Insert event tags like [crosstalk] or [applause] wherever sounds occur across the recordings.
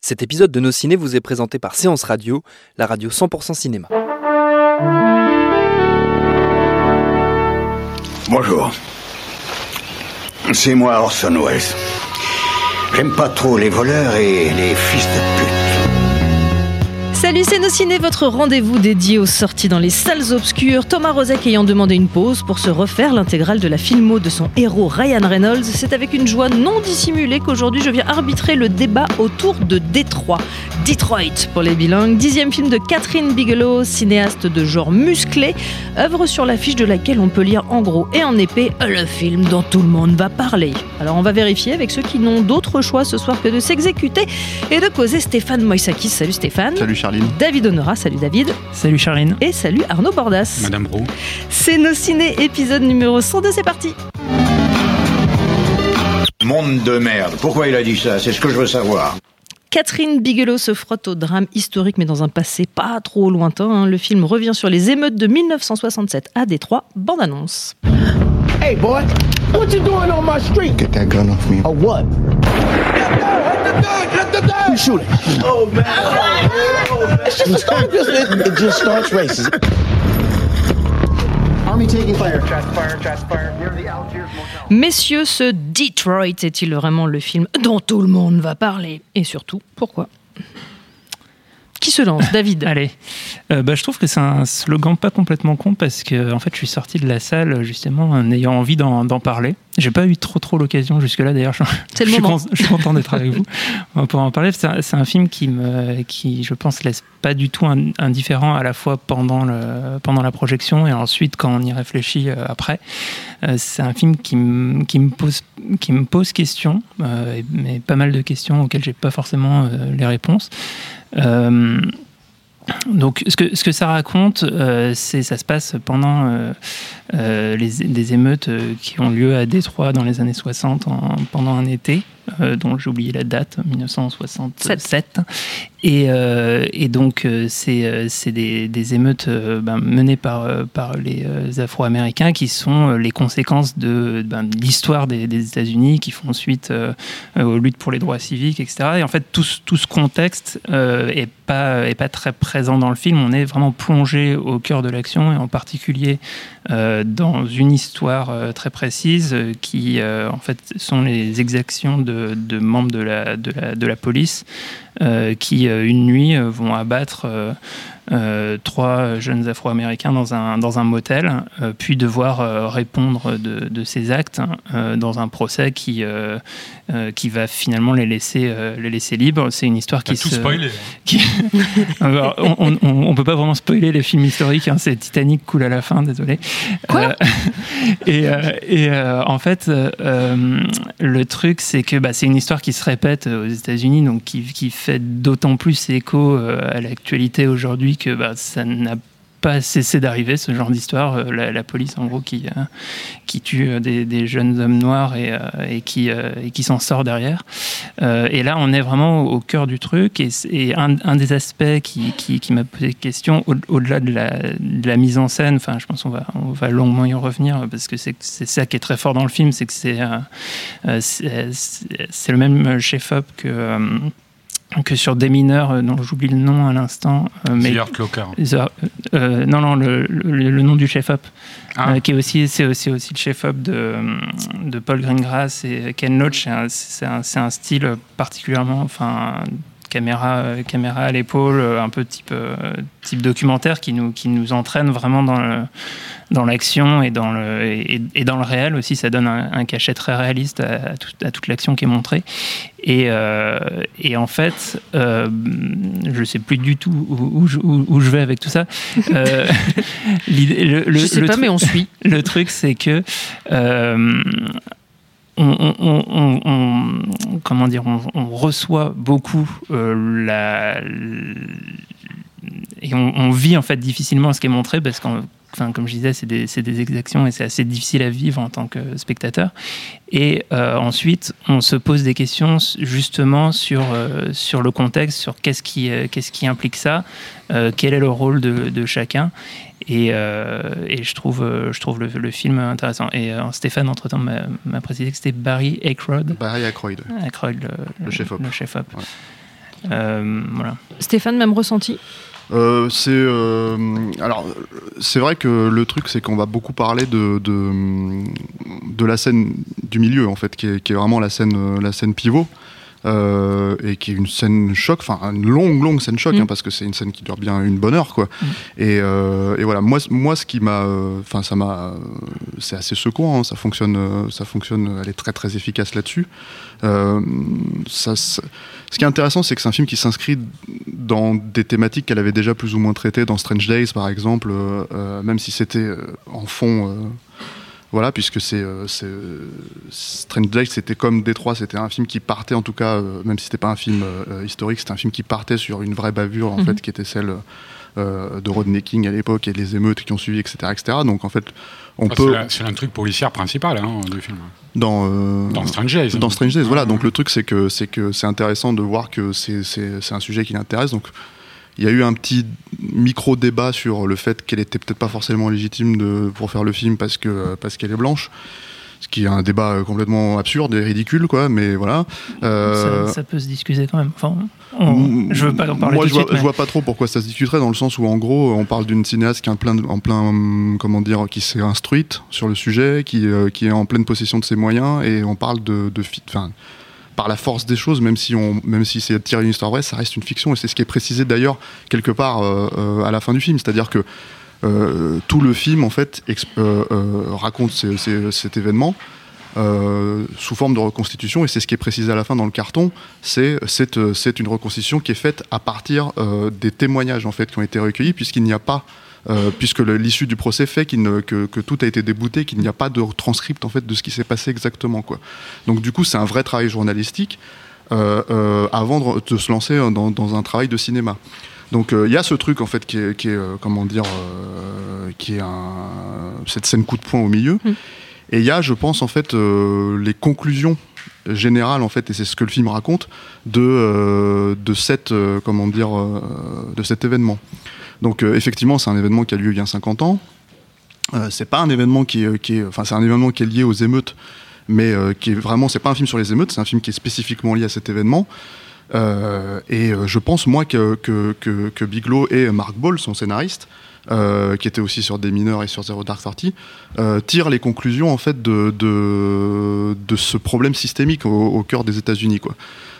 Cet épisode de Nos Ciné vous est présenté par Séance Radio, la radio 100% cinéma. Bonjour. C'est moi Orson Welles. J'aime pas trop les voleurs et les fils de pute. Salut, c'est Nos Ciné, votre rendez-vous dédié aux sorties dans les salles obscures. Thomas Rozek ayant demandé une pause pour se refaire l'intégrale de la filmo de son héros Ryan Reynolds. C'est avec une joie non dissimulée qu'aujourd'hui je viens arbitrer le débat autour de Détroit. Detroit pour les bilingues, dixième film de Catherine Bigelow, cinéaste de genre musclé, œuvre sur l'affiche de laquelle on peut lire en gros et en épais le film dont tout le monde va parler. Alors on va vérifier avec ceux qui n'ont d'autre choix ce soir que de s'exécuter et de causer Stéphane Moïsakis. Salut Stéphane. Charline. David Honora, salut David. Salut Charline. Et salut Arnaud Bordas. Madame Roux. C'est nos ciné épisode numéro 102, c'est parti. Monde de merde. Pourquoi il a dit ça? C'est ce que je veux savoir. Catherine Bigelow se frotte au drame historique, mais dans un passé pas trop lointain. hein. Le film revient sur les émeutes de 1967 à Détroit. Bande annonce. Hey, boy, what you doing on my street? Get that gun off me. A what? Shooting? Oh man! It's just a start. Just, it, it just starts racing. Army taking fire. Messieurs, ce Detroit est-il vraiment le film dont tout le monde va parler? Et surtout, pourquoi? Qui se lance? David [laughs] Allez, Euh, bah, je trouve que c'est un slogan pas complètement con parce que en fait, je suis sorti de la salle justement en ayant envie d'en d'en parler. J'ai pas eu trop trop l'occasion jusque-là. D'ailleurs, je, je suis con- je suis content d'être avec vous [laughs] pour en parler. C'est un, film qui me, qui, je pense, laisse pas du tout in- indifférent à la fois pendant le, pendant la projection et ensuite quand on y réfléchit euh, après. Euh, c'est un film qui me, qui me pose, qui me pose question, euh, mais pas mal de questions auxquelles j'ai pas forcément les réponses. Euh, donc, ce que, ce que ça raconte, euh, c'est ça se passe pendant euh, euh, des émeutes euh, qui ont lieu à Détroit dans les années 60 en- pendant un été, euh, dont j'ai oublié la date, 1967. Et, donc, c'est des, des émeutes ben, menées par, par les Afro-Américains qui sont les conséquences de, ben, de l'histoire des, des États-Unis, qui font suite aux luttes pour les droits civiques, etc. Et en fait, tout, tout ce contexte est pas est pas très présent dans le film. On est vraiment plongé au cœur de l'action et en particulier dans une histoire euh, très précise euh, qui euh, en fait sont les exactions de, membres de la, de la, de la police euh, qui euh, une nuit euh, vont abattre euh, euh, trois jeunes Afro-Américains dans un, dans un motel, euh, puis devoir euh, répondre de, de ces actes euh, dans un procès qui, euh, euh, qui va finalement les laisser, euh, les laisser libres. C'est une histoire qui tout se... spoilé. [laughs] qui- [laughs] Alors, on, on, on peut pas vraiment spoiler les films historiques. hein, c'est Titanic coule à la fin, désolé. Quoi? Euh, [laughs] Et, euh, et euh, en fait, euh, euh, le truc, c'est que bah, c'est une histoire qui se répète aux États-Unis, donc qui, qui fait d'autant plus écho euh, à l'actualité aujourd'hui que bah, ça n'a pas cessé d'arriver ce genre d'histoire. Euh, La, police, en gros, qui, euh, qui tue euh, des, jeunes hommes noirs et, qui, qui s'en sort derrière. Et là, on est vraiment au, cœur du truc. Et, un, des aspects qui, qui, m'a posé question, au- au-delà de, la, mise en scène, enfin, je pense qu'on va, on va longuement y revenir parce que c'est ça qui est très fort dans le film, c'est que c'est- c'est le même chef-op que. Euh, que sur des mineurs euh, dont j'oublie le nom à l'instant euh, mais The Art Locker. The- euh, non non le, le, le nom du chef-op Ah. euh, qui est aussi c'est aussi aussi le chef-op de, de Paul Greengrass et Ken Loach c'est un, un, un style particulièrement enfin caméra euh, caméra à l'épaule euh, un peu type euh, type documentaire qui nous qui nous entraîne vraiment dans le dans l'action et dans le et, et dans le réel aussi. Ça donne un, un cachet très réaliste à, à tout- à toute l'action qui est montrée. Et, euh, et en fait euh, je sais plus du tout où, où je, où- où je vais avec tout ça. Euh, [laughs] [laughs] le, le- Je sais le pas, mais on suit. [laughs] le truc, c'est que euh, on, comment dire, on, reçoit beaucoup la, et on, vit en fait difficilement ce qui est montré parce qu'en comme je disais, c'est des, exactions et c'est assez difficile à vivre en tant que spectateur. Et euh, ensuite, on se pose des questions justement sur, euh, sur le contexte, sur qu'est-ce qui, euh, qu'est-ce qui implique ça, quel est le rôle de, chacun. Et, et, je trouve, je trouve le, film intéressant. Et Stéphane, entre-temps, m'a précisé que c'était Barry Aykroyd. Barry Aykroyd. Aykroyd, le, chef-op. Le chef voilà. Stéphane, même ressenti? Euh, c'est euh, alors c'est vrai que le truc c'est qu'on va beaucoup parler de, de, la scène du milieu en fait qui est, qui est vraiment la scène la scène pivot euh, et qui est une scène choc, enfin une longue longue scène choc, mm. hein, parce que c'est une scène qui dure bien une bonne heure, quoi. Mm. Et, euh, et, voilà, moi, moi ce qui m'a, enfin ça m'a, c'est assez secouant, hein, ça fonctionne, ça fonctionne, elle est très très efficace là-dessus. Euh, ça, ce qui est intéressant, c'est que c'est un film qui s'inscrit dans des thématiques qu'elle avait déjà plus ou moins traitées dans Strange Days, par exemple, même si c'était en fond voilà, puisque c'est euh, euh, Strange Days, c'était comme Détroit, c'était un film qui partait en tout cas, euh, même si c'était pas un film historique, c'était un film qui partait sur une vraie bavure en mhm. fait, qui était celle de Rodney King à l'époque et les émeutes qui ont suivi, etc., etc. Donc en fait, on peut. C'est l'intrigue policière principale hein, du film. Dans, dans Strange Days. Dans Strange Days, voilà. Donc le truc, c'est que c'est que c'est intéressant de voir que c'est un sujet qui l'intéresse. Donc il y a eu un petit micro-débat sur le fait qu'elle était peut-être pas forcément légitime de, pour faire le film parce que parce qu'elle est blanche. Ce qui est un débat complètement absurde et ridicule, quoi, mais voilà. Euh, ça, peut se discuter quand même. Enfin, je veux pas en parler Moi, je, vois, je vois pas trop pourquoi ça se discuterait, dans le sens où, en gros, on parle d'une cinéaste qui est en plein, en plein comment dire, qui s'est instruite sur le sujet, qui, euh, qui est en pleine possession de ses moyens, et on parle de, de, par la force des choses, même si, on, même si c'est tiré d'une histoire vraie, ça reste une fiction. Et c'est ce qui est précisé d'ailleurs quelque part euh, euh, à la fin du film. C'est-à-dire que euh, tout le film, en fait, raconte cet événement. sous forme de reconstitution, et c'est ce qui est précisé à la fin dans le carton, c'est une reconstitution qui est faite à partir des témoignages en fait qui ont été recueillis, puisqu'il n'y a pas euh, puisque l'issue du procès fait que, tout a été débouté, qu'il n'y a pas de transcript en fait de ce qui s'est passé exactement. Quoi. Donc du coup, c'est un vrai travail journalistique euh, euh, avant de, se lancer dans, un travail de cinéma. Donc il y a ce truc en fait qui est, comment dire, qui est cette scène coup de poing au milieu. Mm. Et il y a, je pense en fait, les conclusions générales en fait, et c'est ce que le film raconte de de cette comment dire de cet événement. Donc euh, effectivement, c'est un événement qui a lieu il y a 50 ans. Euh, c'est pas un événement qui est, enfin c'est un événement qui est lié aux émeutes, mais euh, qui est vraiment, c'est pas un film sur les émeutes, c'est un film qui est spécifiquement lié à cet événement. et je pense moi que, que, que, Bigelow et Mark Ball, son scénariste, qui était aussi sur Des mineurs et sur Zero Dark Thirty, tirent les conclusions en fait de, de, de ce problème systémique au, au cœur des États-Unis.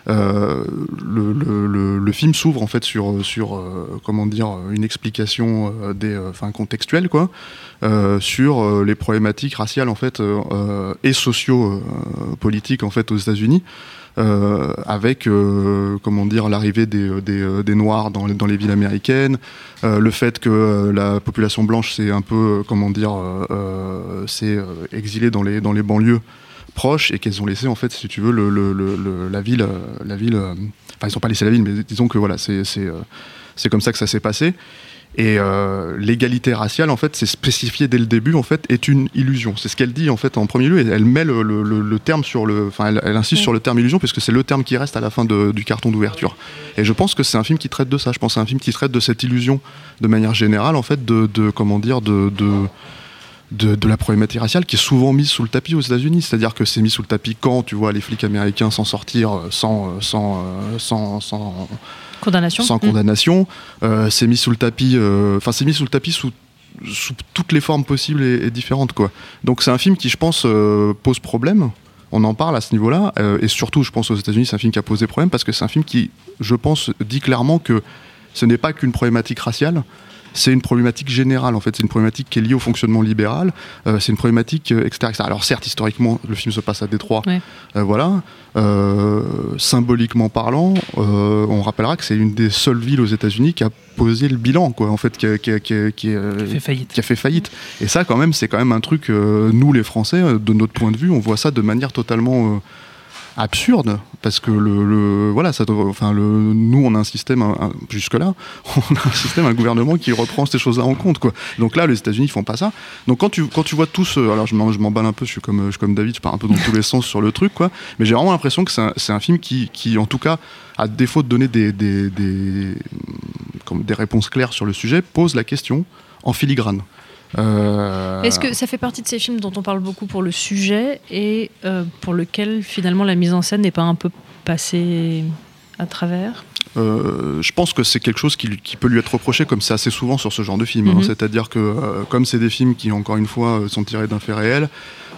Euh, le, film s'ouvre en fait sur, euh, comment dire, une explication euh, enfin, contextuelle quoi, sur les problématiques raciales en fait et socio-politiques en fait aux États-Unis. avec comment dire l'arrivée des, noirs dans, les villes américaines, le fait que la population blanche s'est un peu comment dire s'est exilée dans les banlieues proches et qu'elles ont laissé en fait, si tu veux, le, le, la ville, euh, la ville. Euh, enfin, ils n'ont pas laissé la ville, mais disons que voilà, c'est c'est euh, comme ça que ça s'est passé. Et l'égalité raciale, en fait, c'est spécifié dès le début, en fait, est une illusion. C'est ce qu'elle dit, en fait, en premier lieu. Elle met le, le, terme sur le. Enfin, elle, insiste sur le terme illusion, puisque c'est le terme qui reste à la fin de, du carton d'ouverture. Et je pense que c'est un film qui traite de ça. Je pense que c'est un film qui traite de cette illusion, de manière générale, en fait, de. de comment dire De. de de, la problématique raciale qui est souvent mise sous le tapis aux États-Unis. C'est-à-dire que c'est mis sous le tapis quand tu vois les flics américains s'en sortir euh, sans, euh, sans, euh, sans, sans condamnation. Sans condamnation. c'est mis sous le tapis. Enfin, c'est mis sous le tapis sous sous toutes les formes possibles et, différentes quoi. Donc c'est un film qui je pense pose problème. On en parle à ce niveau-là et surtout je pense aux États-Unis c'est un film qui a posé problème parce que c'est un film qui je pense dit clairement que ce n'est pas qu'une problématique raciale, c'est une problématique générale en fait. C'est une problématique qui est liée au fonctionnement libéral. Euh, c'est une problématique euh, etc., Alors certes, historiquement, le film se passe à Détroit. Euh, voilà. symboliquement parlant, on rappellera que c'est une des seules villes aux États-Unis qui a posé le bilan, quoi, en fait, qui a, qui a- qui a- qui a- Qui fait faillite. fait faillite. Et ça, quand même, c'est quand même un truc, euh, nous les Français, euh, de notre point de vue, on voit ça de manière totalement euh, absurde, parce que le, le- voilà, ça, enfin, le, nous, on a un système, un- un- jusque-là, [laughs] on a un système, un gouvernement qui reprend ces choses-là en compte, quoi. Donc là, les États-Unis font pas ça. Donc quand tu, quand tu vois tous, euh, alors je m'emballe un peu, je suis comme, je suis comme David, je pars un peu dans tous les sens sur le truc, quoi. Mais j'ai vraiment l'impression que c'est un, un film qui, qui, en tout cas, à défaut de donner des, des, des, comme des réponses claires sur le sujet, pose la question en filigrane. Euh, Est-ce que ça fait partie de ces films dont on parle beaucoup pour le sujet et euh, pour lequel finalement la mise en scène n'est pas un peu passée à travers? Euh, je pense que c'est quelque chose qui, lui- qui peut lui être reproché, comme c'est assez souvent sur ce genre de film. hein. Mhm. C'est-à-dire que, euh, comme c'est des films qui, encore une fois, sont tirés d'un fait réel,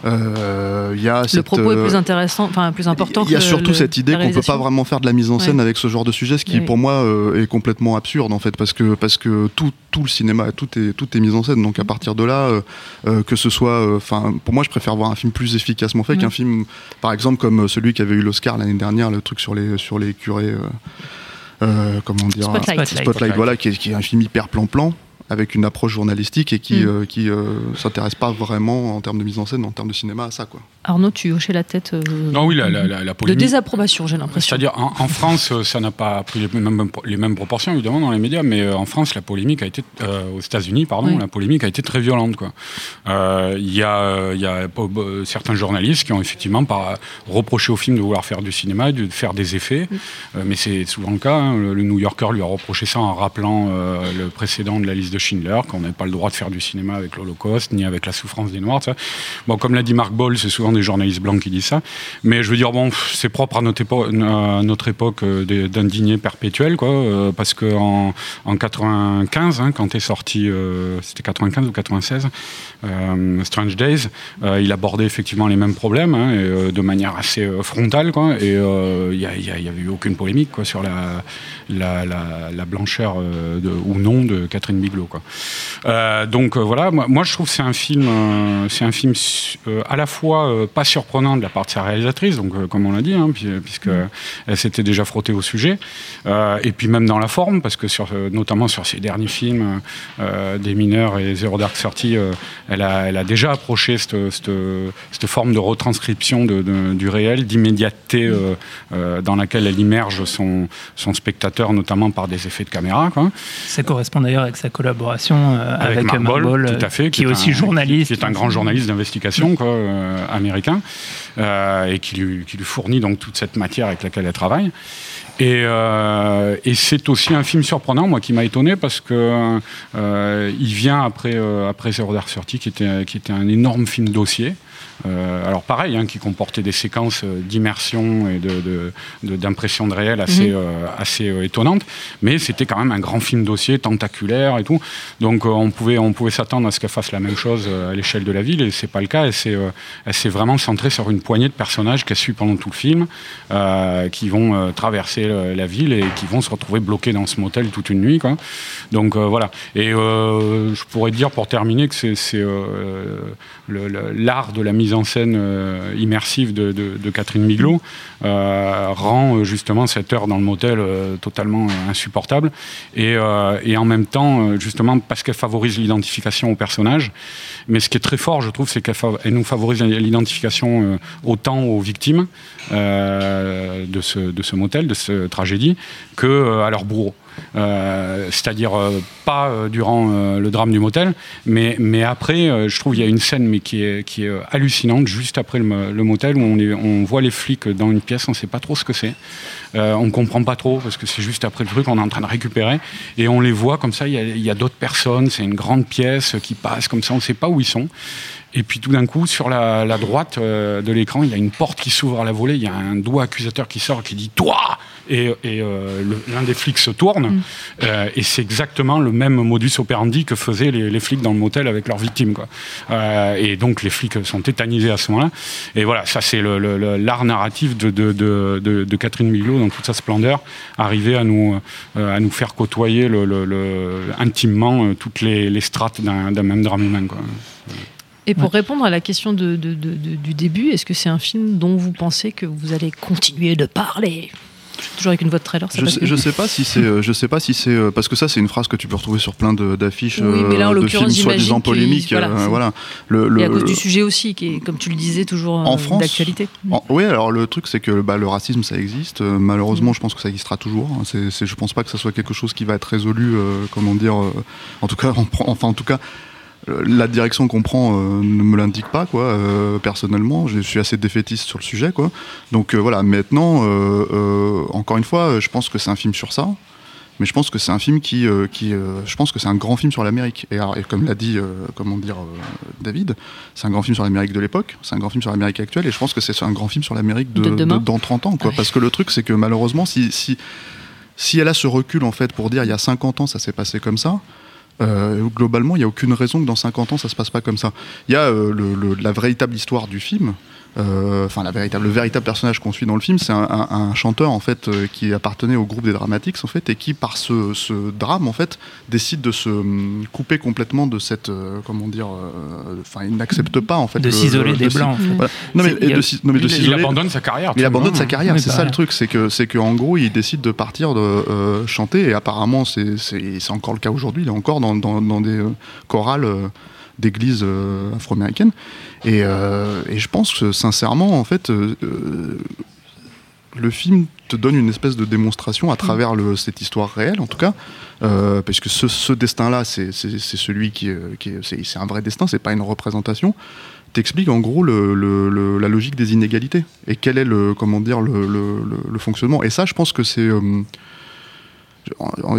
euh, il y a Le cette, propos est euh, plus intéressant, enfin plus important. Il y a que surtout le- cette idée qu'on peut pas vraiment faire de la mise en scène Ouais. avec ce genre de sujet, ce qui Oui. pour moi euh, est complètement absurde en fait, parce que parce que tout, tout le cinéma, tout est tout est mis en scène. Donc à partir de là, euh, que ce soit, enfin pour moi je préfère voir un film plus efficacement fait qu'un film, par exemple comme celui qui avait eu l'Oscar l'année dernière, le truc sur les sur les curés. euh, euh, comment dire Spotlight. Spotlight, voilà, qui est, qui est un film hyper plan-plan avec une approche journalistique et qui, Mm. euh, qui euh, s'intéresse pas vraiment en termes de mise en scène, en termes de cinéma à ça quoi. Arnaud, tu hochais la tête. euh, Non, oui, la, la, la, la de désapprobation, j'ai l'impression. C'est-à-dire, en, en France, euh, ça n'a pas pris les mêmes, les mêmes proportions, évidemment, dans les médias, mais euh, en France, la polémique a été, euh, aux États-Unis, pardon, Oui. la polémique a été très violente. Euh, Il y a, y a certains journalistes qui ont effectivement par, reproché au film de vouloir faire du cinéma, de faire des effets, mais c'est souvent le cas. hein. Le, New Yorker lui a reproché ça en rappelant le précédent de la liste de Schindler, qu'on n'avait pas le droit de faire du cinéma avec l'Holocauste, ni avec la souffrance des Noirs. ça. Bon, comme l'a dit Marc Boll, c'est souvent des journalistes blancs qui disent ça. Mais je veux dire, bon, c'est propre à notre époque, à notre époque euh, des- d'indigné perpétuel, quoi. euh, parce que en, en 95, hein, quand est sorti, euh, c'était 95 ou 96, euh, Strange Days, il abordait effectivement les mêmes problèmes, hein, et, de manière assez frontale, quoi. Et il n'y avait eu aucune polémique, quoi, sur la, la, ou non de Catherine Bigelow, quoi. Donc voilà, moi, moi, je trouve que c'est un film, c'est un film à la fois euh, pas surprenant de la part de sa réalisatrice, donc euh, comme on l'a dit, hein, puis- puisque elle s'était déjà frottée au sujet, euh, et puis même dans la forme, parce que sur, euh, notamment sur ses derniers films, euh, des mineurs et Zero Dark Thirty, euh, elle, a, elle a déjà approché cette, cette, cette forme de retranscription de, de- du réel, d'immédiateté euh, euh, dans laquelle elle immerge son, son spectateur, notamment par des effets de caméra. Quoi. Ça correspond d'ailleurs avec sa collaboration euh, avec, Boll, tout à fait, qui est un- aussi journaliste. qui est un grand journaliste d'investigation quoi, euh, américain, euh, et qui lui, fournit donc toute cette matière avec laquelle elle travaille. Et, euh, c'est aussi un film surprenant, moi, qui m'a étonné parce que euh, il vient après après Zero Dark Thirty, qui était qui était un énorme film dossier. Euh, alors pareil, hein, qui comportait des séquences euh, d'immersion et de, de- de- d'impression de, réel assez, Mhm. euh, assez euh, étonnantes, mais c'était quand même un grand film dossier, tentaculaire et tout. Donc euh, on pouvait, on pouvait s'attendre à ce qu'elle fasse la même chose euh, à l'échelle de la ville, et c'est pas le cas. Elle s'est, elle s'est vraiment centrée sur une poignée de personnages qu'elle suit pendant tout le film, euh, qui vont traverser la ville et qui vont se retrouver bloqués dans ce motel toute une nuit. Quoi. Donc euh, voilà. Et euh, je pourrais dire pour terminer que c'est, l'art de la mise en scène euh, immersive de, Catherine Miglo euh, rend euh, justement cette heure dans le motel totalement insupportable. Et, en même temps, justement, parce qu'elle favorise l'identification au personnage. Mais ce qui est très fort, je trouve, c'est qu'elle nous favorise l'identification autant aux victimes de, ce, motel, de cette tragédie, euh, à leurs bourreaux. Euh, c'est-à-dire euh, pas euh, durant le drame du motel, mais, mais après, je trouve il y a une scène mais qui est, qui est hallucinante juste après le, mo- le motel où on, voit les flics dans une pièce, on sait pas trop ce que c'est, on comprend pas trop parce que c'est juste après le truc, on est en train de récupérer et on les voit comme ça. Il y a, d'autres personnes, c'est une grande pièce qui passe comme ça, on sait pas où ils sont. Et puis tout d'un coup, sur la, la droite de l'écran, il y a une porte qui s'ouvre à la volée, il y a un doigt accusateur qui sort qui dit Toi Et, et, euh, l'un des flics se tourne, euh, et c'est exactement le même modus operandi que faisaient les, les flics dans le motel avec leurs victimes. Quoi. Euh, et donc les flics sont tétanisés à ce moment-là. Et voilà, ça c'est le- le- le- l'art narratif de, de, de, de- de Catherine Miglot dans toute sa splendeur, arriver à nous, euh, à nous faire côtoyer le, le- le- intimement euh, toutes les, les strates d'un d'un même drame humain. Quoi. Et pour répondre à la question de, de- de- de- du début, est-ce que c'est un film dont vous pensez que vous allez continuer de parler? Toujours avec une voix de trailer. Je sais, je sais pas si c'est, euh, je sais pas si c'est euh, parce que ça c'est une phrase que tu peux retrouver sur plein d'affiches Oui, mais là, en euh, de films soi-disant polémiques. voilà, euh, voilà. Le, le- Et à cause du sujet aussi, qui est, comme tu le disais, toujours En France, d'actualité. Oui, alors le truc c'est que bah, le racisme ça existe. Malheureusement, Mm. je pense que ça existera toujours. hein. Je pense pas que ça soit quelque chose qui va être résolu. euh, comment dire En tout cas, enfin en tout cas. La direction qu'on prend euh, ne me l'indique pas, quoi. euh, personnellement, je suis assez défaitiste sur le sujet, quoi. Donc euh, voilà. Maintenant, encore une fois, je pense que c'est un film sur ça. Mais je pense que c'est un film qui, qui je pense que c'est un grand film sur l'Amérique. Et, et comme l'a dit, comment dire, David, c'est un grand film sur l'Amérique de l'époque, c'est un grand film sur l'Amérique actuelle, et je pense que c'est un grand film sur l'Amérique de, De demain. de- dans 30 ans, quoi. Ouais. Parce que le truc, c'est que malheureusement, si, si, si elle a ce recul, en fait, pour dire il y a 50 ans, ça s'est passé comme ça, euh, globalement, il n'y a aucune raison que dans 50 ans, ça se passe pas comme ça. Il y a euh, le- le- la véritable histoire du film. Euh, Enfin, la véritable, le véritable personnage qu'on suit dans le film, c'est un, un- un chanteur en fait euh, qui appartenait au groupe des Dramatics en fait et qui, par ce, ce drame en fait, décide de se hum, couper complètement de cette, euh, comment dire, euh, enfin, il n'accepte pas en fait de le- s'isoler le- des de blancs. en fait. voilà. Non mais, C'est- il y et a- de, non, mais de Il, abandonne sa carrière. il abandonne sa carrière, c'est bah ça ouais. le truc, c'est que c'est qu'en gros il décide de partir de euh, chanter et apparemment c'est encore le cas aujourd'hui, il est encore dans, dans, dans des euh, chorales euh, d'églises euh, afro-américaines et, euh, et je pense que sincèrement en fait euh, euh, le film te donne une espèce de démonstration à travers le, cette histoire réelle en tout cas. Euh, parce que ce, ce destin-là c'est celui qui, qui est- c'est un vrai destin, c'est pas une représentation. T'explique en gros le, le- le- la logique des inégalités. Et quel est le comment dire le, fonctionnement. Et ça je pense que c'est je-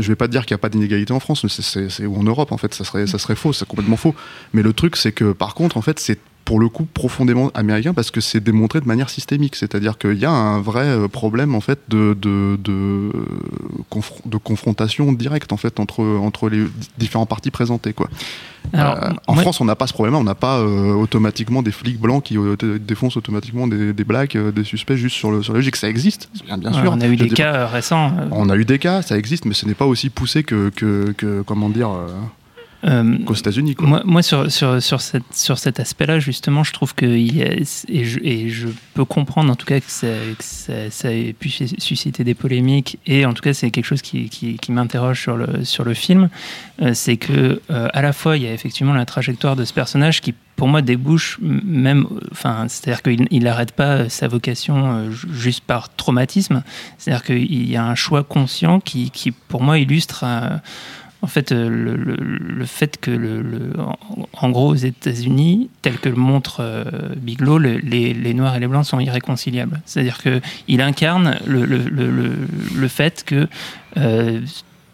vais pas dire qu'il n'y a pas d'inégalité en France mais c'est- ou en Europe en fait. Ça serait ça serait faux c'est complètement faux. Mais le truc c'est que par contre en fait c'est pour le coup profondément américain parce que c'est démontré de manière systémique c'est-à-dire qu'il y a un vrai euh, problème en fait de de, de, de confrontation directe en fait entre entre les différents partis présentés quoi Alors, euh, en France, on n'a pas ce problème, on n'a pas euh, automatiquement des flics blancs qui euh, dé- défoncent automatiquement des, des blacks, des suspects juste sur le sur logique. Ça existe, bien, bien Ouais, sûr. on a eu des cas récents. On a eu des cas, ça existe, mais ce n'est pas aussi poussé que, que, que- comment dire euh, euh, qu'aux États-Unis. quoi. Moi, moi sur, sur, sur, cette, sur cet aspect-là, justement, je trouve que, il y a- et, je, et je peux comprendre en tout cas que ça, que ça, ça ait pu susciter des polémiques, et en tout cas, c'est quelque chose qui, qui, qui m'interroge sur le, sur le film. Euh, c'est que, euh, à la fois, il y a effectivement la trajectoire de ce personnage qui, pour moi, débouche même. Enfin, c'est-à-dire qu'il n'arrête pas sa vocation euh, ju- juste par traumatisme. C'est-à-dire qu'il y a un choix conscient qui, qui pour moi, illustre. En fait, euh, le, fait que, le, en, gros, aux États-Unis, tel que le montre euh, Bigelow, le- les, Noirs et les Blancs sont irréconciliables. C'est-à-dire qu'il incarne le fait que, euh,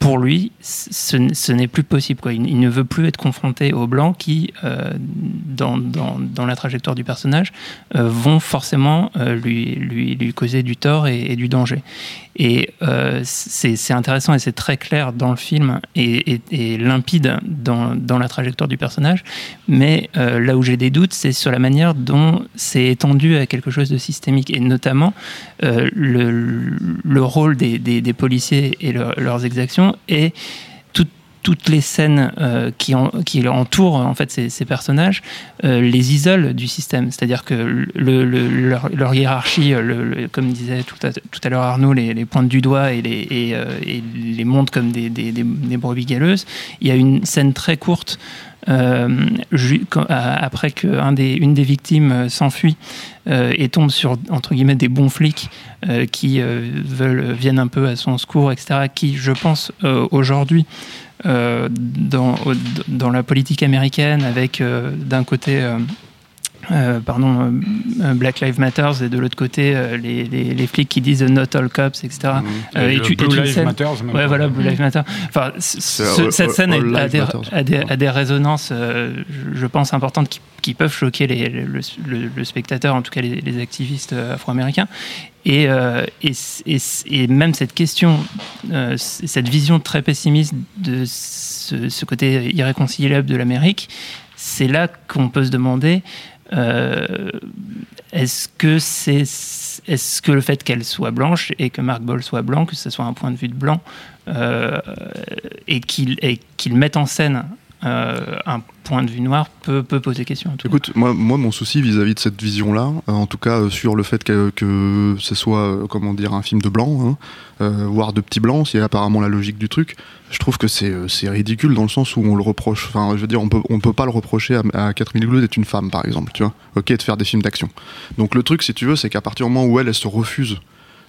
pour lui, ce, n'est plus possible. Il, ne veut plus être confronté aux Blancs qui, euh, dans, la trajectoire du personnage, euh, vont forcément euh, lui, causer du tort et, du danger. Et c'est intéressant et c'est très clair dans le film et, limpide dans, la trajectoire du personnage. Mais là où j'ai des doutes, c'est sur la manière dont c'est étendu à quelque chose de systémique. Et notamment, le, le rôle des, policiers et leur- leurs exactions tout- toutes les scènes euh, qui, en- qui entourent en fait ces, personnages euh, les isolent du système. C'est-à-dire que le, le- leur, hiérarchie, euh, comme disait tout à, tout à l'heure Arnaud, les, les pointe du doigt et les, et, et comme des, des- des brebis galeuses. Il y a une scène très courte euh, à- après qu'une des, une des victimes euh, s'enfuit euh, et tombe sur entre guillemets des bons flics euh, qui euh, veulent viennent un peu à son secours, etc. Qui, je pense, euh, aujourd'hui euh, dans, la politique américaine, avec euh, d'un côté. euh, euh, pardon, euh, euh, Black Lives Matter et de l'autre côté euh, les, les, les flics qui disent not all cops, etc. Mmh. Et et tu- et Blue le Lives sais. Matter. Ouais, voilà, Blue Lives Matter. Enfin, ce- cette scène all a des, a des, a des résonances, je pense, importantes qui, qui peuvent choquer les- le, le- le spectateur, en tout cas les, activistes afro-américains. Et, et, et, et même cette question, cette vision très pessimiste de ce, ce côté irréconciliable de l'Amérique, c'est là qu'on peut se demander euh, est-ce que le fait qu'elle soit blanche et que Mark Ball soit blanc, que ce soit un point de vue de blanc, euh, et qu'il mette en scène euh, un point de vue noir peut, poser question. tout. Écoute, moi, moi, mon souci vis-à-vis de cette vision-là, euh, en tout cas euh, sur le fait que, ce soit, comment dire, un film de blanc, hein, voire de petits blancs, c'est apparemment la logique du truc, je trouve que c'est ridicule dans le sens où on le reproche. Enfin, je veux dire, on peut, pas le reprocher à, à Catherine Bigelow d'être une femme, par exemple, tu vois. Ok, de faire des films d'action. Donc le truc, si tu veux, c'est qu'à partir du moment où elle, elle se refuse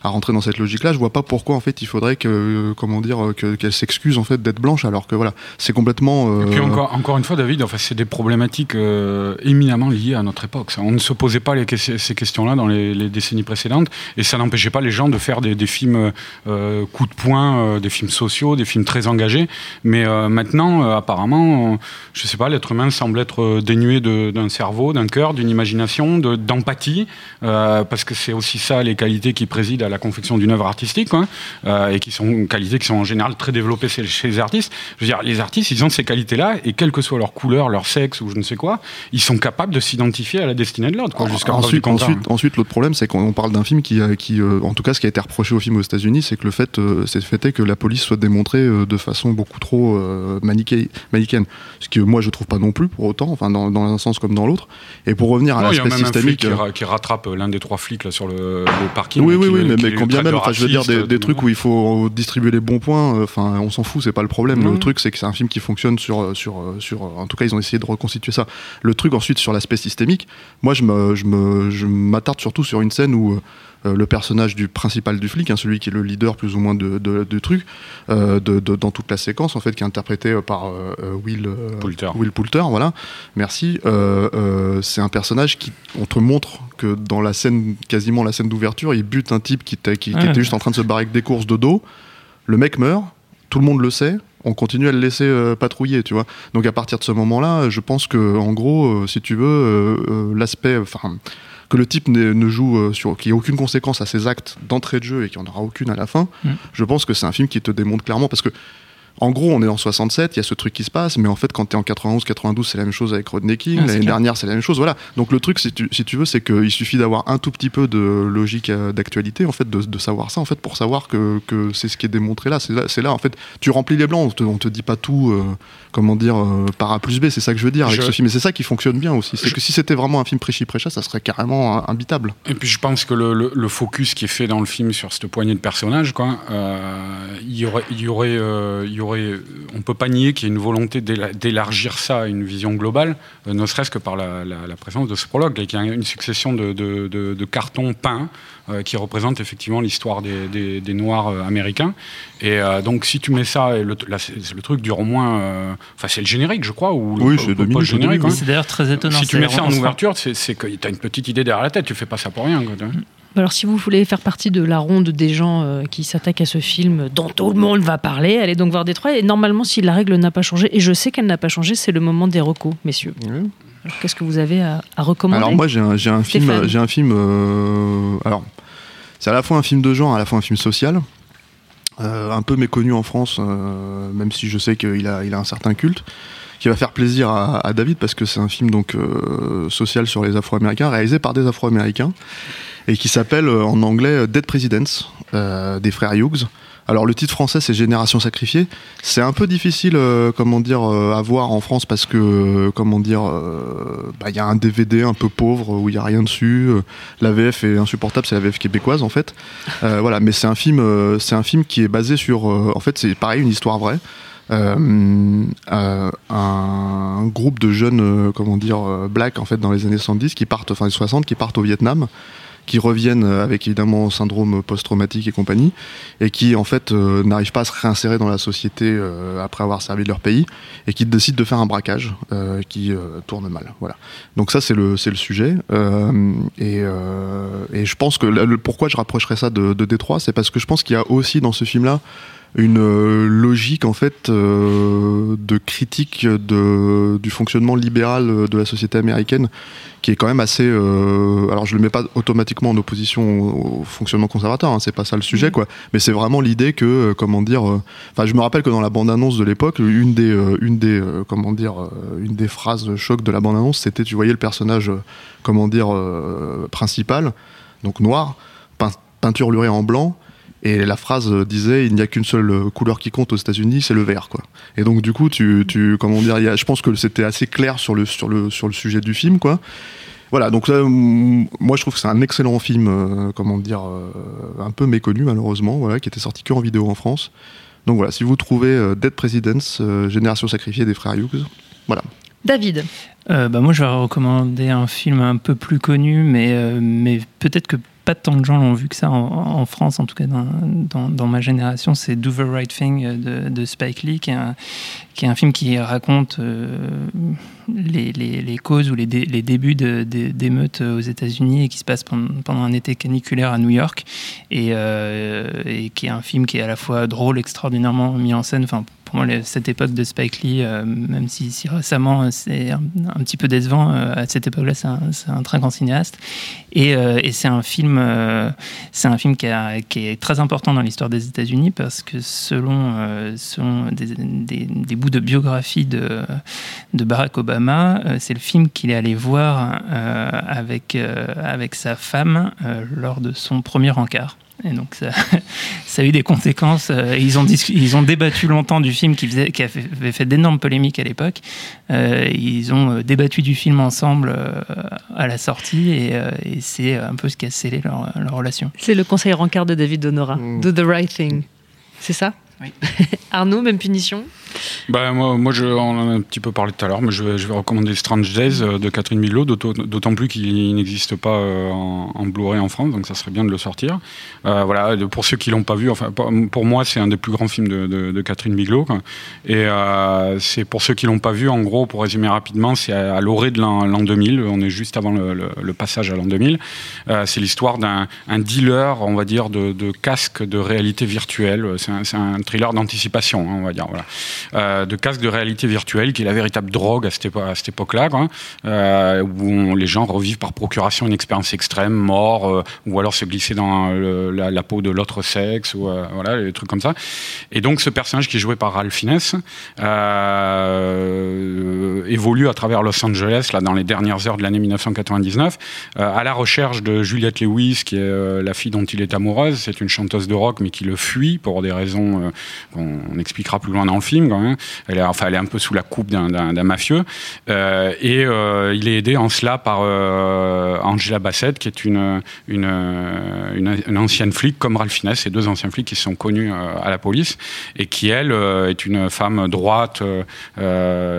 à rentrer dans cette logique-là, je vois pas pourquoi en fait il faudrait que, euh, comment dire, que- qu'elle s'excuse en fait d'être blanche, alors que voilà, c'est complètement. euh, puis encore, encore une fois, David, enfin, c'est des problématiques euh, éminemment liées à notre époque. On ne se posait pas ces questions-là dans les, décennies précédentes, et ça n'empêchait pas les gens de faire des, films euh, coup de poing, euh, des films sociaux, des films très engagés. Mais euh, maintenant, euh, apparemment, euh, je sais pas, l'être humain semble être euh, dénué d'un cerveau, d'un cœur, d'une imagination, de- d'empathie, euh, parce que c'est aussi ça les qualités qui président à la confection d'une œuvre artistique, quoi, euh, et qui sont qualités qui sont en général très développées chez, chez les artistes. Je veux dire, les artistes, ils ont ces qualités-là, et quelle que soit leur couleur, leur sexe ou je ne sais quoi, ils sont capables de s'identifier à la destinée de l'autre, quoi, jusqu'à ensuite, ensuite, ensuite, l'autre problème, c'est qu'on parle d'un film qui, qui euh, en tout cas, ce qui a été reproché au film aux États-Unis, c'est que le fait, euh, c'est le fait est que la police soit démontrée euh, de façon beaucoup trop manichéenne. Ce que moi, je trouve pas non plus pour autant, enfin, dans, dans un sens comme dans l'autre. Et pour revenir à Non, il y a l'aspect même un flic systémique. qui, ra- qui rattrape l'un des trois flics là, sur le, le parking. Oui, oui, oui, mais, mais combien même, enfin, je veux dire, des, trucs où il faut distribuer les bons points, euh, enfin, on s'en fout, c'est pas le problème. Le truc, c'est que c'est un film qui fonctionne sur, sur, sur, en tout cas, ils ont essayé de reconstituer ça. Le truc ensuite sur l'aspect systémique, moi, je me, je me, je m'attarde surtout sur une scène où euh, le personnage du principal du flic, hein, celui qui est le leader plus ou moins de, de, de truc, euh, de, de- dans toute la séquence, en fait, qui est interprété euh, par euh, euh, Will euh, Poulter. Will Poulter, voilà. Merci. Euh, euh, c'est un personnage qui, on te montre que dans la scène, quasiment la scène d'ouverture, il bute un type qui, était- qui- qui juste en train de se barrer avec des courses de dos. Le mec meurt, tout le monde le sait. On continue à le laisser euh, patrouiller, tu vois. Donc à partir de ce moment-là, je pense que, en gros, euh, si tu veux, euh, l'aspect, enfin, que le type ne joue sur, qu'il n'y ait aucune conséquence à ses actes d'entrée de jeu et qu'il n'y en aura aucune à la fin, Mm. je pense que c'est un film qui te démontre clairement parce que en gros, on est en 67, il y a ce truc qui se passe, mais en fait, quand t'es en 91, 92, c'est la même chose avec Rodney King. Ah, L'année dernière, c'est la même chose. Voilà. Donc le truc, si tu, si tu veux, c'est qu'il suffit d'avoir un tout petit peu de logique euh, d'actualité, en fait, de, de savoir ça, en fait, pour savoir que, que c'est ce qui est démontré là. C'est là, en fait, tu remplis les blancs. On te, on te dit pas tout, euh, comment dire, euh, par A plus B. C'est ça que je veux dire avec Je- ce film. Et c'est ça qui fonctionne bien aussi. C'est Je- que si c'était vraiment un film prêchi-prêcha, ça serait carrément imbitable. Et puis je pense que le, le- le focus qui est fait dans le film sur cette poignée de personnages, quoi, euh, il y aurait, y aurait, on peut pas nier qu'il y a une volonté d'éla- d'élargir ça à une vision globale, euh, ne serait-ce que par la, la- la présence de ce prologue, et qu'il y a une succession de, de- de- de cartons peints euh, qui représentent effectivement l'histoire des, des- des Noirs euh, américains. Et euh, donc si tu mets ça, et le, là, c'est- le truc dure au moins, euh, enfin c'est le générique, je crois, ou Oui, le, c'est le deux hein. C'est d'ailleurs très étonnant. Si tu mets ça en ouverture, c'est que tu as une petite idée derrière la tête, tu fais pas ça pour rien. quoi. Alors, si vous voulez faire partie de la ronde des gens euh, qui s'attaquent à ce film dont tout le monde va parler, allez donc voir Détroit. Et normalement, si la règle n'a pas changé, et je sais qu'elle n'a pas changé, c'est le moment des recos, messieurs. Alors, qu'est-ce que vous avez à, à recommander Alors moi j'ai un, film, j'ai un film. euh, alors c'est à la fois un film de genre, à la fois un film social, euh, un peu méconnu en France, euh, même si je sais qu'il a, il a un certain culte, qui va faire plaisir à, à David parce que c'est un film donc euh, social sur les Afro-Américains, réalisé par des Afro-Américains et qui s'appelle euh, en anglais Dead Presidents euh, des frères Hughes. Alors le titre français c'est Génération sacrifiée. C'est un peu difficile, euh, comment dire, à voir en France parce que, comment dire, bah, il y a un DVD un peu pauvre où il y a rien dessus. La VF est insupportable, c'est la VF québécoise en fait. Voilà, mais c'est un film, c'est un film qui est basé sur, en fait, c'est pareil, une histoire vraie. Euh, un groupe de jeunes, comment dire, blacks en fait dans les années 70 qui partent, enfin les 60, qui partent au Vietnam qui reviennent avec évidemment syndrome post-traumatique et compagnie, et qui en fait euh, n'arrivent pas à se réinsérer dans la société euh, après avoir servi de leur pays, et qui décident de faire un braquage euh, qui euh, tourne mal. Voilà. Donc ça c'est le c'est le sujet, euh, et, euh, et je pense que là, le, pourquoi je rapprocherais ça de, de Détroit, c'est parce que je pense qu'il y a aussi dans ce film-là une euh, logique en fait euh, de critique de, du fonctionnement libéral de la société américaine qui est quand même assez euh, alors je le mets pas automatiquement en opposition au, au fonctionnement conservateur hein, c'est pas ça le sujet Mhm. quoi mais c'est vraiment l'idée que euh, comment dire enfin je me rappelle que dans la bande annonce de l'époque une des une des comment dire une des phrases choc de la bande annonce c'était tu voyais le personnage comment dire principal donc noir pein- peinture lurée en blanc Et la phrase euh, disait il n'y a qu'une seule euh, couleur qui compte aux États-Unis, c'est le vert, quoi. Et donc du coup, tu, tu comment dire, y a- je pense que c'était assez clair sur le sur le sur le sujet du film, quoi. Voilà, donc là, mm, moi je trouve que c'est un excellent film, euh, comment dire, euh, un peu méconnu malheureusement, voilà, qui était sorti que en vidéo en France. Donc voilà, si vous trouvez euh, Dead Presidents, euh, Génération sacrifiée des frères Hughes, voilà. David, Euh, bah moi, je vais recommander un film un peu plus connu, mais, euh, mais peut-être que pas tant de gens l'ont vu que ça en, France, en tout cas dans, ma génération. C'est Do the Right Thing de, de Spike Lee, qui est, un, film qui raconte euh, les, causes ou les, dé- les débuts d'émeutes aux États-Unis et qui se passe pendant, un été caniculaire à New York. Et, euh, qui est un film qui est à la fois drôle, extraordinairement mis en scène. Pour moi, cette époque de Spike Lee, euh, même si, récemment euh, c'est un, petit peu décevant, euh, à cette époque-là, c'est un, un très grand cinéaste. Et, c'est un film, c'est un film qui, est très important dans l'histoire des États-Unis parce que selon, des, bouts de biographie de, Barack Obama, c'est le film qu'il est allé voir avec, avec sa femme lors de son premier encart. Et donc ça, [laughs] ça a eu des conséquences. Euh, Ils ont, ils ont débattu longtemps du film qui, faisait, qui avait fait, d'énormes polémiques à l'époque. Euh, ils ont euh, débattu du film ensemble euh, à la sortie et, euh, et c'est un peu ce qui a scellé leur, leur relation. c'est le conseil rencard de David Donora. Mm. Do the right thing. C'est ça? Oui. [laughs] Arnaud, même punition? Bah, moi, moi je, on en a un petit peu parlé tout à l'heure, mais je vais, je vais recommander Strange Days euh, de Catherine Bigelow, d'autant plus qu'il n'existe pas euh, en, en Blu-ray en France, donc ça serait bien de le sortir. Euh, voilà, pour ceux qui l'ont pas vu, enfin, pour, moi, c'est un des plus grands films de, de- de Catherine Bigelow. Et euh, c'est pour ceux qui l'ont pas vu, en gros, pour résumer rapidement, c'est à, l'orée de l'an l'an 2000, on est juste avant le, le- passage à l'an 2000. Euh, c'est l'histoire d'un un dealer, on va dire, de, de casques de réalité virtuelle. C'est un, un thriller d'anticipation, hein, on va dire. Voilà. Euh, de casques de réalité virtuelle, qui est la véritable drogue à cette, époque-là, euh, où les gens revivent par procuration une expérience extrême, mort, euh, ou alors se glisser dans la, peau de l'autre sexe, ou voilà, des trucs comme ça. Et donc ce personnage qui est joué par Ralph Fiennes évolue à travers Los Angeles là dans les dernières heures de l'année 1999 euh, à la recherche de Juliette Lewis qui est la fille dont il est amoureuse c'est une chanteuse de rock mais qui le fuit pour des raisons qu'on on expliquera plus loin dans le film même elle est enfin elle est un peu sous la coupe d'un- mafieux. Euh, et euh, il est aidé en cela par euh, Angela Bassett qui est une une, ancienne flic comme Ralph Fiennes. Ces deux anciens flics qui sont connus à la police et qui elle est une femme droite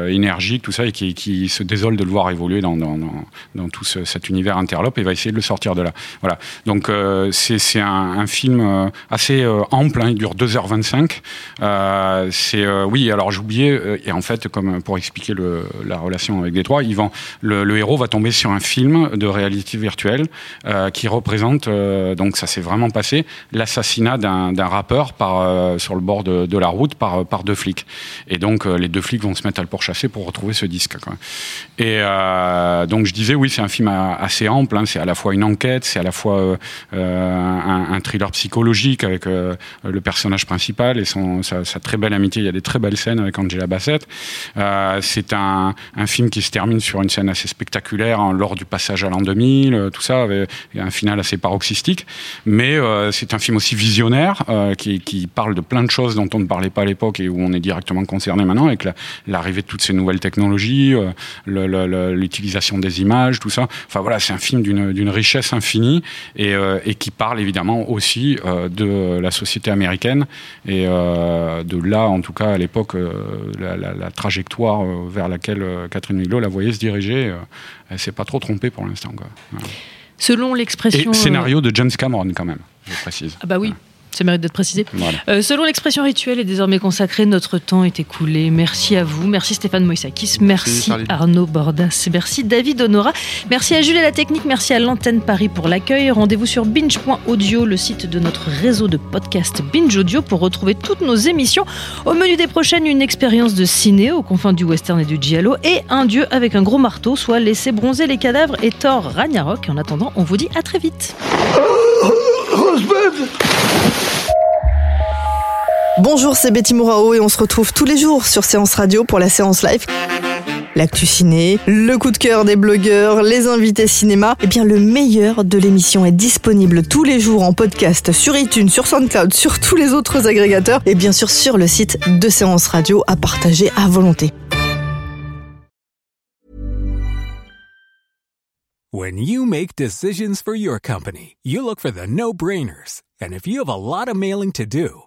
énergique tout ça et qui, se désole de le voir évoluer dans, dans, tout ce- cet univers interlope et va essayer de le sortir de là. Voilà. Donc c'est un, un film assez ample hein, il dure 2h25 euh, c'est euh, oui alors oublié euh, et en fait comme pour expliquer la relation avec Détroit ils le, héros va tomber sur un film de réalité virtuelle euh, qui représente euh, donc ça s'est vraiment passé l'assassinat d'un rappeur euh, sur le bord de, la route par deux flics. Et donc euh, les deux flics vont se mettre à le pourchasser pour retrouver ce disque et euh, donc je disais oui c'est un film assez ample hein, c'est à la fois une enquête c'est à la fois euh, euh, un, thriller psychologique avec euh, le personnage principal et sa, sa très belle amitié. Il y a des très belles scènes avec Angela Bassett euh, c'est un, film qui se termine sur une scène assez spectaculaire hein, lors du passage à l'an 2000, euh, tout ça, avec un final assez paroxystique. Mais euh, c'est un film aussi visionnaire qui, parle de plein de choses dont on ne parlait pas à l'époque et où on est directement concerné maintenant avec la- l'arrivée de toutes ces nouvelles technologies, l'utilisation des images, tout ça. Enfin voilà, c'est un film d'une richesse infinie et, qui parle évidemment aussi de la société américaine et de là, en tout cas à l'époque, euh, la, la- la trajectoire euh, vers laquelle euh, Catherine Miglo la voyait se diriger, elle s'est pas trop trompée pour l'instant. Selon l'expression. Et scénario de James Cameron quand même, je précise. Ah bah oui, ça mérite d'être précisé. Voilà. Euh, selon l'expression rituelle est désormais consacrée, notre temps est écoulé. Merci à vous, merci Stéphane Moïsakis, merci. Arnaud Bordas, merci David Honora, merci à Jules et la technique, merci à l'antenne Paris pour l'accueil. Rendez-vous sur binge.audio, le site de notre réseau de podcast Binge Audio pour retrouver toutes nos émissions. Au menu des prochaines, une expérience de ciné aux confins du western et du giallo et un dieu avec un gros marteau, soit laisser bronzer les cadavres et Thor Ragnarok. En attendant, on vous dit à très vite. Bonjour, c'est Betty Mourao et on se retrouve tous les jours sur Séance Radio pour la séance live. l'actu ciné, le coup de cœur des blogueurs, les invités cinéma. Eh bien, le meilleur de l'émission est disponible tous les jours en podcast sur iTunes, sur SoundCloud, sur tous les autres agrégateurs et bien sûr sur le site de Séance Radio à partager à volonté. When you make decisions for your company, you look for the no-brainers. And if you have a lot of mailing to do,